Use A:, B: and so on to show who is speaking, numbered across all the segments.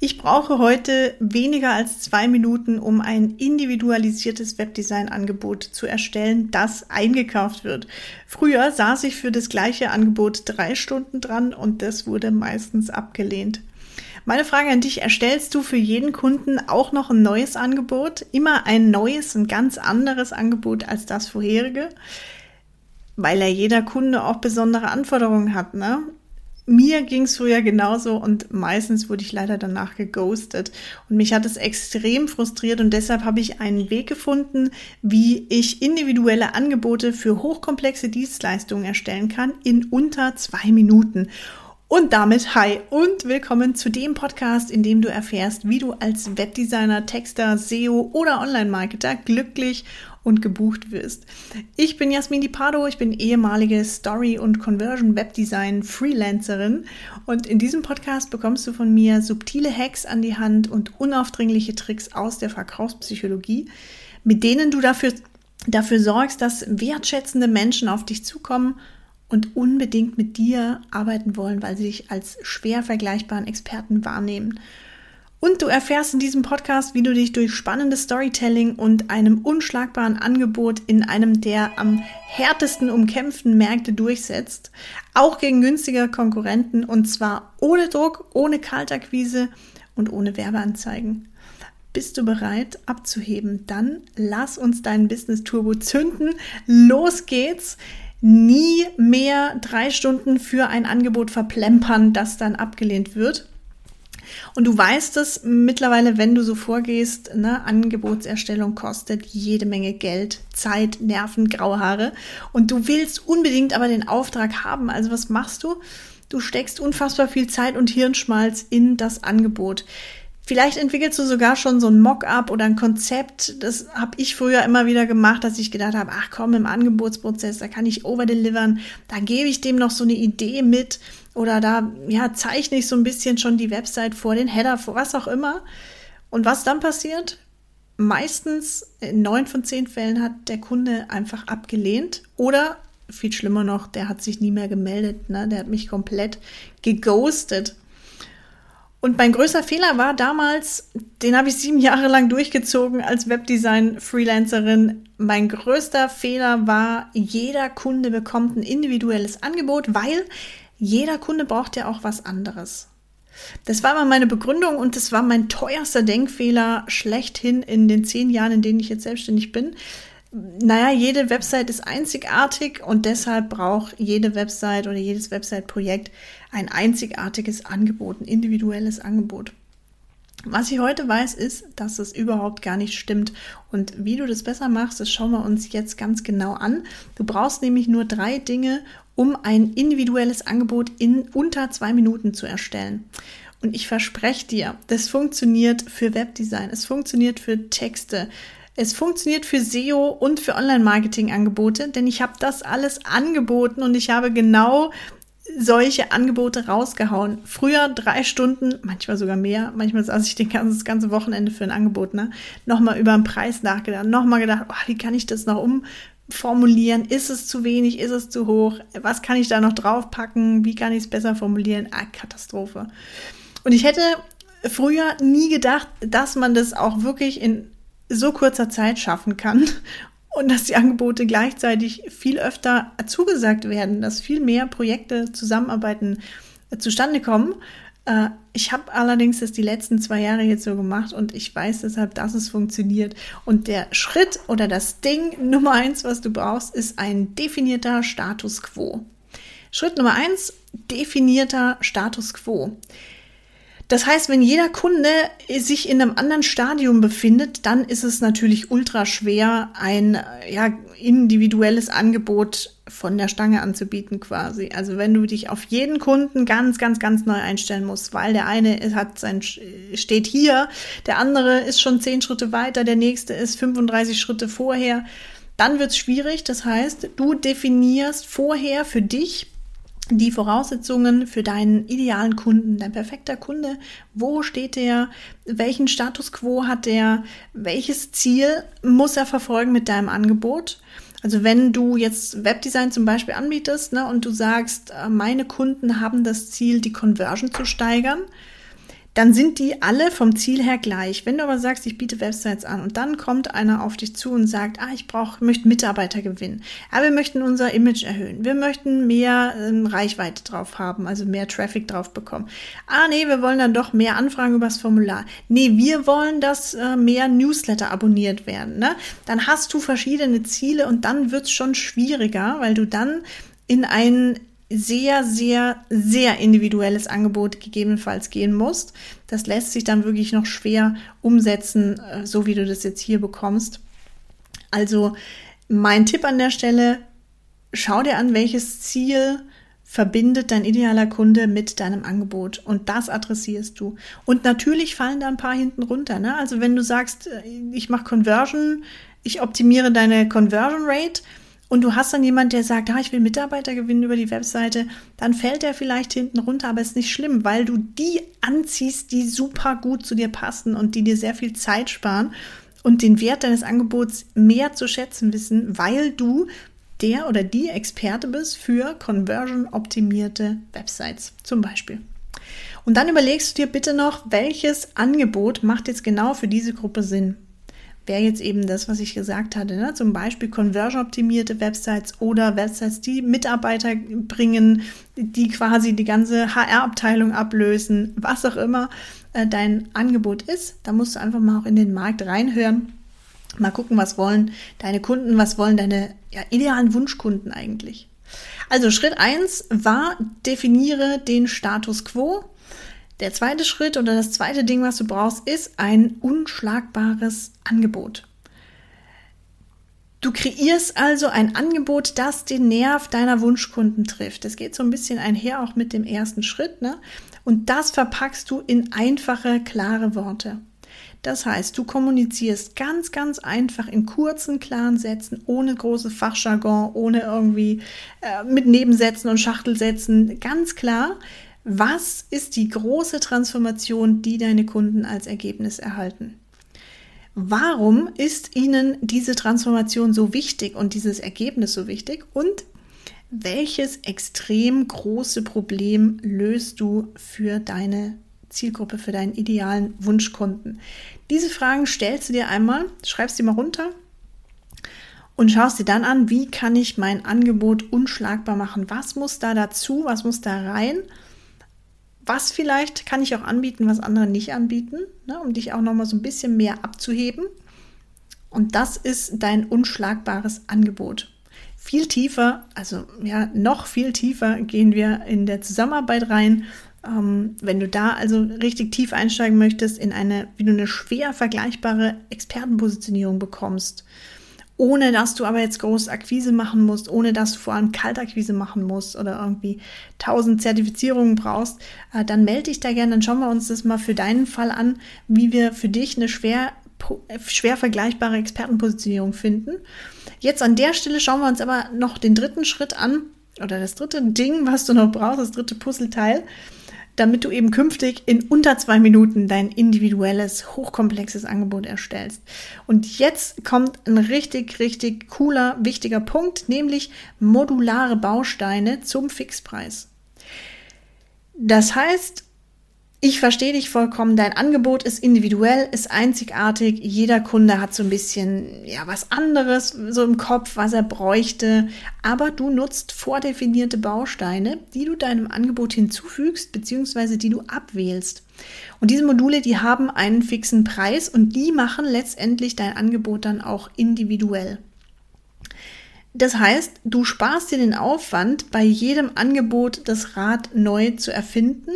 A: Ich brauche heute weniger als zwei Minuten, um ein individualisiertes Webdesign-Angebot zu erstellen, das eingekauft wird. Früher saß ich für das gleiche Angebot drei Stunden dran und das wurde meistens abgelehnt. Meine Frage an dich, erstellst du für jeden Kunden auch noch ein neues Angebot? Immer ein neues, ein ganz anderes Angebot als das vorherige? Weil ja jeder Kunde auch besondere Anforderungen hat, ne? Mir ging es früher genauso und meistens wurde ich leider danach geghostet. Und mich hat es extrem frustriert und deshalb habe ich einen Weg gefunden, wie ich individuelle Angebote für hochkomplexe Dienstleistungen erstellen kann in unter zwei Minuten. Und damit hi und willkommen zu dem Podcast, in dem du erfährst, wie du als Webdesigner, Texter, SEO oder Online-Marketer glücklich und gebucht wirst. Ich bin Jasmin Di Pardo, ich bin ehemalige Story- und Conversion-Webdesign-Freelancerin und in diesem Podcast bekommst du von mir subtile Hacks an die Hand und unaufdringliche Tricks aus der Verkaufspsychologie, mit denen du dafür, dafür sorgst, dass wertschätzende Menschen auf dich zukommen und unbedingt mit dir arbeiten wollen, weil sie dich als schwer vergleichbaren Experten wahrnehmen. Und du erfährst in diesem Podcast, wie du dich durch spannendes Storytelling und einem unschlagbaren Angebot in einem der am härtesten umkämpften Märkte durchsetzt, auch gegen günstige Konkurrenten und zwar ohne Druck, ohne Kaltakquise und ohne Werbeanzeigen. Bist du bereit abzuheben? Dann lass uns deinen Business Turbo zünden. Los geht's! nie mehr drei Stunden für ein Angebot verplempern, das dann abgelehnt wird. Und du weißt es mittlerweile, wenn du so vorgehst, ne, Angebotserstellung kostet jede Menge Geld, Zeit, Nerven, graue Haare. Und du willst unbedingt aber den Auftrag haben. Also was machst du? Du steckst unfassbar viel Zeit und Hirnschmalz in das Angebot. Vielleicht entwickelst du sogar schon so ein Mock-up oder ein Konzept. Das habe ich früher immer wieder gemacht, dass ich gedacht habe, ach komm, im Angebotsprozess, da kann ich overdelivern. Da gebe ich dem noch so eine Idee mit oder da ja, zeichne ich so ein bisschen schon die Website vor, den Header vor, was auch immer. Und was dann passiert? Meistens in neun von zehn Fällen hat der Kunde einfach abgelehnt oder viel schlimmer noch, der hat sich nie mehr gemeldet. Ne? Der hat mich komplett geghostet. Und mein größter Fehler war damals, den habe ich sieben Jahre lang durchgezogen als Webdesign-Freelancerin. Mein größter Fehler war, jeder Kunde bekommt ein individuelles Angebot, weil jeder Kunde braucht ja auch was anderes. Das war mal meine Begründung und das war mein teuerster Denkfehler schlechthin in den zehn Jahren, in denen ich jetzt selbstständig bin naja, jede Website ist einzigartig und deshalb braucht jede Website oder jedes Website-Projekt ein einzigartiges Angebot, ein individuelles Angebot. Was ich heute weiß, ist, dass es überhaupt gar nicht stimmt. Und wie du das besser machst, das schauen wir uns jetzt ganz genau an. Du brauchst nämlich nur drei Dinge, um ein individuelles Angebot in unter zwei Minuten zu erstellen. Und ich verspreche dir, das funktioniert für Webdesign, es funktioniert für Texte, es funktioniert für SEO und für Online-Marketing-Angebote, denn ich habe das alles angeboten und ich habe genau solche Angebote rausgehauen. Früher drei Stunden, manchmal sogar mehr, manchmal saß ich den ganzen, das ganze Wochenende für ein Angebot, ne? Nochmal über den Preis nachgedacht, nochmal gedacht, oh, wie kann ich das noch umformulieren? Ist es zu wenig? Ist es zu hoch? Was kann ich da noch draufpacken? Wie kann ich es besser formulieren? Ah, Katastrophe. Und ich hätte früher nie gedacht, dass man das auch wirklich in so kurzer Zeit schaffen kann und dass die Angebote gleichzeitig viel öfter zugesagt werden, dass viel mehr Projekte, Zusammenarbeiten äh, zustande kommen. Äh, ich habe allerdings das die letzten zwei Jahre jetzt so gemacht und ich weiß deshalb, dass es funktioniert. Und der Schritt oder das Ding Nummer eins, was du brauchst, ist ein definierter Status quo. Schritt Nummer eins, definierter Status quo. Das heißt, wenn jeder Kunde sich in einem anderen Stadium befindet, dann ist es natürlich ultra schwer, ein ja, individuelles Angebot von der Stange anzubieten quasi. Also wenn du dich auf jeden Kunden ganz, ganz, ganz neu einstellen musst, weil der eine hat sein, steht hier, der andere ist schon zehn Schritte weiter, der nächste ist 35 Schritte vorher, dann wird es schwierig. Das heißt, du definierst vorher für dich die Voraussetzungen für deinen idealen Kunden, dein perfekter Kunde. Wo steht der? Welchen Status quo hat der? Welches Ziel muss er verfolgen mit deinem Angebot? Also wenn du jetzt Webdesign zum Beispiel anbietest ne, und du sagst, äh, meine Kunden haben das Ziel, die Conversion zu steigern, dann sind die alle vom Ziel her gleich. Wenn du aber sagst, ich biete Websites an und dann kommt einer auf dich zu und sagt, ah, ich brauche, möchte Mitarbeiter gewinnen. Aber wir möchten unser Image erhöhen. Wir möchten mehr ähm, Reichweite drauf haben, also mehr Traffic drauf bekommen. Ah, nee, wir wollen dann doch mehr Anfragen übers Formular. Nee, wir wollen, dass äh, mehr Newsletter abonniert werden. Ne? Dann hast du verschiedene Ziele und dann wird es schon schwieriger, weil du dann in ein sehr, sehr, sehr individuelles Angebot gegebenenfalls gehen musst. Das lässt sich dann wirklich noch schwer umsetzen, äh, so wie du das jetzt hier bekommst. Also mein Tipp an der Stelle, schau dir an, welches Ziel verbindet dein idealer Kunde mit deinem Angebot und das adressierst du. Und natürlich fallen da ein paar hinten runter. Ne? Also wenn du sagst, äh, ich mache Conversion, ich optimiere deine Conversion Rate, und du hast dann jemand, der sagt, ah, ich will Mitarbeiter gewinnen über die Webseite, dann fällt der vielleicht hinten runter, aber ist nicht schlimm, weil du die anziehst, die super gut zu dir passen und die dir sehr viel Zeit sparen und den Wert deines Angebots mehr zu schätzen wissen, weil du der oder die Experte bist für conversion-optimierte Websites zum Beispiel. Und dann überlegst du dir bitte noch, welches Angebot macht jetzt genau für diese Gruppe Sinn wäre jetzt eben das, was ich gesagt hatte. Ne? Zum Beispiel conversion-optimierte Websites oder Websites, die Mitarbeiter bringen, die quasi die ganze HR-Abteilung ablösen, was auch immer äh, dein Angebot ist. Da musst du einfach mal auch in den Markt reinhören. Mal gucken, was wollen deine Kunden, was wollen deine ja, idealen Wunschkunden eigentlich. Also Schritt 1 war, definiere den Status quo. Der zweite Schritt oder das zweite Ding, was du brauchst, ist ein unschlagbares Angebot. Du kreierst also ein Angebot, das den Nerv deiner Wunschkunden trifft. Das geht so ein bisschen einher auch mit dem ersten Schritt. Ne? Und das verpackst du in einfache, klare Worte. Das heißt, du kommunizierst ganz, ganz einfach in kurzen, klaren Sätzen, ohne große Fachjargon, ohne irgendwie äh, mit Nebensätzen und Schachtelsätzen. Ganz klar, was ist die große Transformation, die deine Kunden als Ergebnis erhalten? Warum ist ihnen diese Transformation so wichtig und dieses Ergebnis so wichtig? Und welches extrem große Problem löst du für deine Zielgruppe, für deinen idealen Wunschkunden? Diese Fragen stellst du dir einmal, schreibst die mal runter und schaust dir dann an, wie kann ich mein Angebot unschlagbar machen? Was muss da dazu? Was muss da rein? Was vielleicht kann ich auch anbieten, was andere nicht anbieten, ne, um dich auch noch mal so ein bisschen mehr abzuheben. Und das ist dein unschlagbares Angebot. Viel tiefer, also ja, noch viel tiefer gehen wir in der Zusammenarbeit rein. Ähm, wenn du da also richtig tief einsteigen möchtest in eine, wie du eine schwer vergleichbare Expertenpositionierung bekommst, ohne dass du aber jetzt große Akquise machen musst, ohne dass du vor allem Kaltakquise machen musst oder irgendwie tausend Zertifizierungen brauchst, äh, dann melde dich da gerne, dann schauen wir uns das mal für deinen Fall an, wie wir für dich eine schwer, schwer vergleichbare Expertenpositionierung finden. Jetzt an der Stelle schauen wir uns aber noch den dritten Schritt an oder das dritte Ding, was du noch brauchst, das dritte Puzzleteil damit du eben künftig in unter zwei Minuten dein individuelles, hochkomplexes Angebot erstellst. Und jetzt kommt ein richtig, richtig cooler, wichtiger Punkt, nämlich modulare Bausteine zum Fixpreis. Das heißt, ich verstehe dich vollkommen. Dein Angebot ist individuell, ist einzigartig. Jeder Kunde hat so ein bisschen, ja, was anderes so im Kopf, was er bräuchte. Aber du nutzt vordefinierte Bausteine, die du deinem Angebot hinzufügst, beziehungsweise die du abwählst. Und diese Module, die haben einen fixen Preis und die machen letztendlich dein Angebot dann auch individuell. Das heißt, du sparst dir den Aufwand, bei jedem Angebot das Rad neu zu erfinden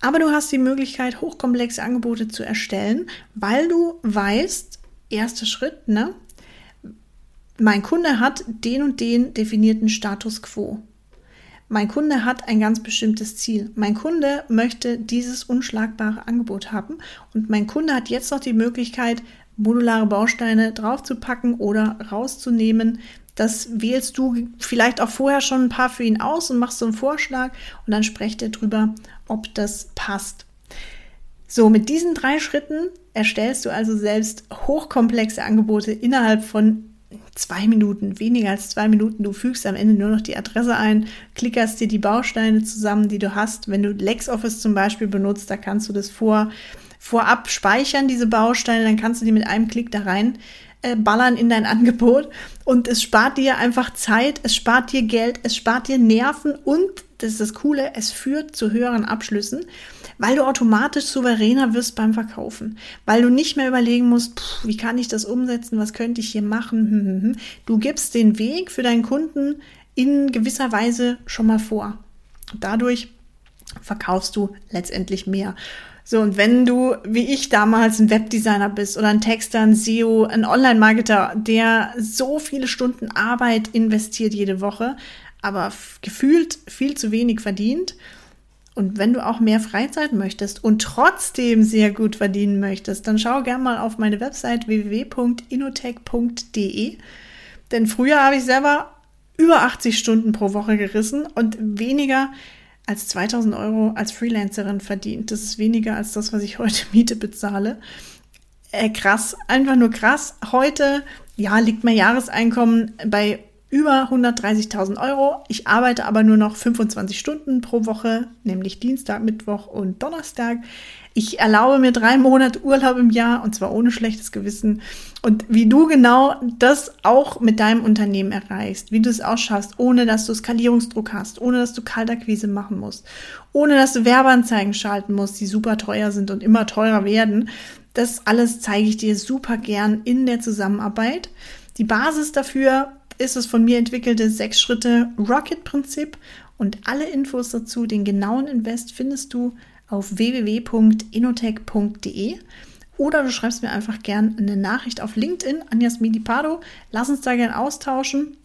A: aber du hast die Möglichkeit, hochkomplexe Angebote zu erstellen, weil du weißt, erster Schritt, ne? Mein Kunde hat den und den definierten Status quo. Mein Kunde hat ein ganz bestimmtes Ziel. Mein Kunde möchte dieses unschlagbare Angebot haben und mein Kunde hat jetzt noch die Möglichkeit, modulare Bausteine draufzupacken oder rauszunehmen, das wählst du vielleicht auch vorher schon ein paar für ihn aus und machst so einen Vorschlag und dann sprecht er drüber, ob das passt. So, mit diesen drei Schritten erstellst du also selbst hochkomplexe Angebote innerhalb von zwei Minuten, weniger als zwei Minuten. Du fügst am Ende nur noch die Adresse ein, klickerst dir die Bausteine zusammen, die du hast. Wenn du LexOffice zum Beispiel benutzt, da kannst du das vor, vorab speichern, diese Bausteine, dann kannst du die mit einem Klick da rein äh, ballern in dein Angebot und es spart dir einfach Zeit, es spart dir Geld, es spart dir Nerven und, das ist das Coole, es führt zu höheren Abschlüssen, weil du automatisch souveräner wirst beim Verkaufen, weil du nicht mehr überlegen musst, pff, wie kann ich das umsetzen, was könnte ich hier machen. Hm, hm, hm. Du gibst den Weg für deinen Kunden in gewisser Weise schon mal vor. Dadurch verkaufst du letztendlich mehr. So, und wenn du, wie ich damals, ein Webdesigner bist oder ein Texter, ein SEO, ein Online-Marketer, der so viele Stunden Arbeit investiert jede Woche, aber gefühlt viel zu wenig verdient, und wenn du auch mehr Freizeit möchtest und trotzdem sehr gut verdienen möchtest, dann schau gerne mal auf meine Website www.inotech.de. Denn früher habe ich selber über 80 Stunden pro Woche gerissen und weniger als 2000 Euro als Freelancerin verdient. Das ist weniger als das, was ich heute Miete bezahle. Äh, krass, einfach nur krass. Heute, ja, liegt mein Jahreseinkommen bei über 130.000 Euro. Ich arbeite aber nur noch 25 Stunden pro Woche, nämlich Dienstag, Mittwoch und Donnerstag. Ich erlaube mir drei Monate Urlaub im Jahr und zwar ohne schlechtes Gewissen. Und wie du genau das auch mit deinem Unternehmen erreichst, wie du es auch schaffst, ohne dass du Skalierungsdruck hast, ohne dass du Kaltakquise machen musst, ohne dass du Werbeanzeigen schalten musst, die super teuer sind und immer teurer werden. Das alles zeige ich dir super gern in der Zusammenarbeit. Die Basis dafür ist das von mir entwickelte sechs Schritte Rocket Prinzip und alle Infos dazu, den genauen Invest findest du auf www.inotech.de oder du schreibst mir einfach gern eine Nachricht auf LinkedIn an Jasmin Pardo. Lass uns da gern austauschen.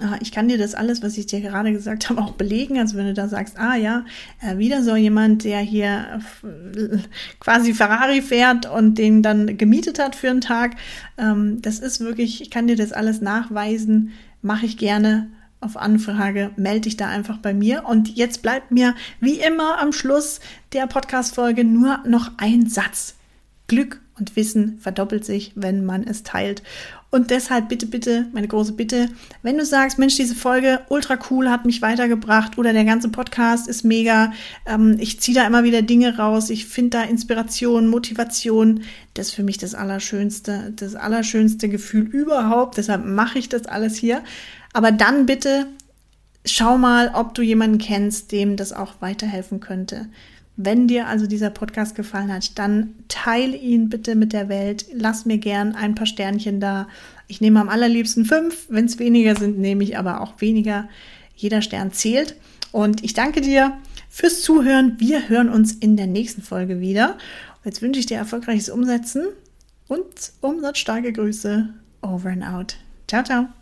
A: Ah, ich kann dir das alles, was ich dir gerade gesagt habe, auch belegen. Also wenn du da sagst, ah ja, äh, wieder so jemand, der hier äh, quasi Ferrari fährt und den dann gemietet hat für einen Tag. Ähm, das ist wirklich, ich kann dir das alles nachweisen, mache ich gerne auf Anfrage, melde dich da einfach bei mir. Und jetzt bleibt mir wie immer am Schluss der Podcast-Folge nur noch ein Satz. Glück und Wissen verdoppelt sich, wenn man es teilt. Und deshalb bitte, bitte, meine große Bitte, wenn du sagst, Mensch, diese Folge ultra cool, hat mich weitergebracht oder der ganze Podcast ist mega, ähm, ich ziehe da immer wieder Dinge raus, ich finde da Inspiration, Motivation, das ist für mich das Allerschönste, das allerschönste Gefühl überhaupt. Deshalb mache ich das alles hier. Aber dann bitte schau mal, ob du jemanden kennst, dem das auch weiterhelfen könnte. Wenn dir also dieser Podcast gefallen hat, dann teile ihn bitte mit der Welt. Lass mir gern ein paar Sternchen da. Ich nehme am allerliebsten fünf. Wenn es weniger sind, nehme ich aber auch weniger. Jeder Stern zählt. Und ich danke dir fürs Zuhören. Wir hören uns in der nächsten Folge wieder. Jetzt wünsche ich dir erfolgreiches Umsetzen und umsatzstarke Grüße. Over and out. Ciao, ciao.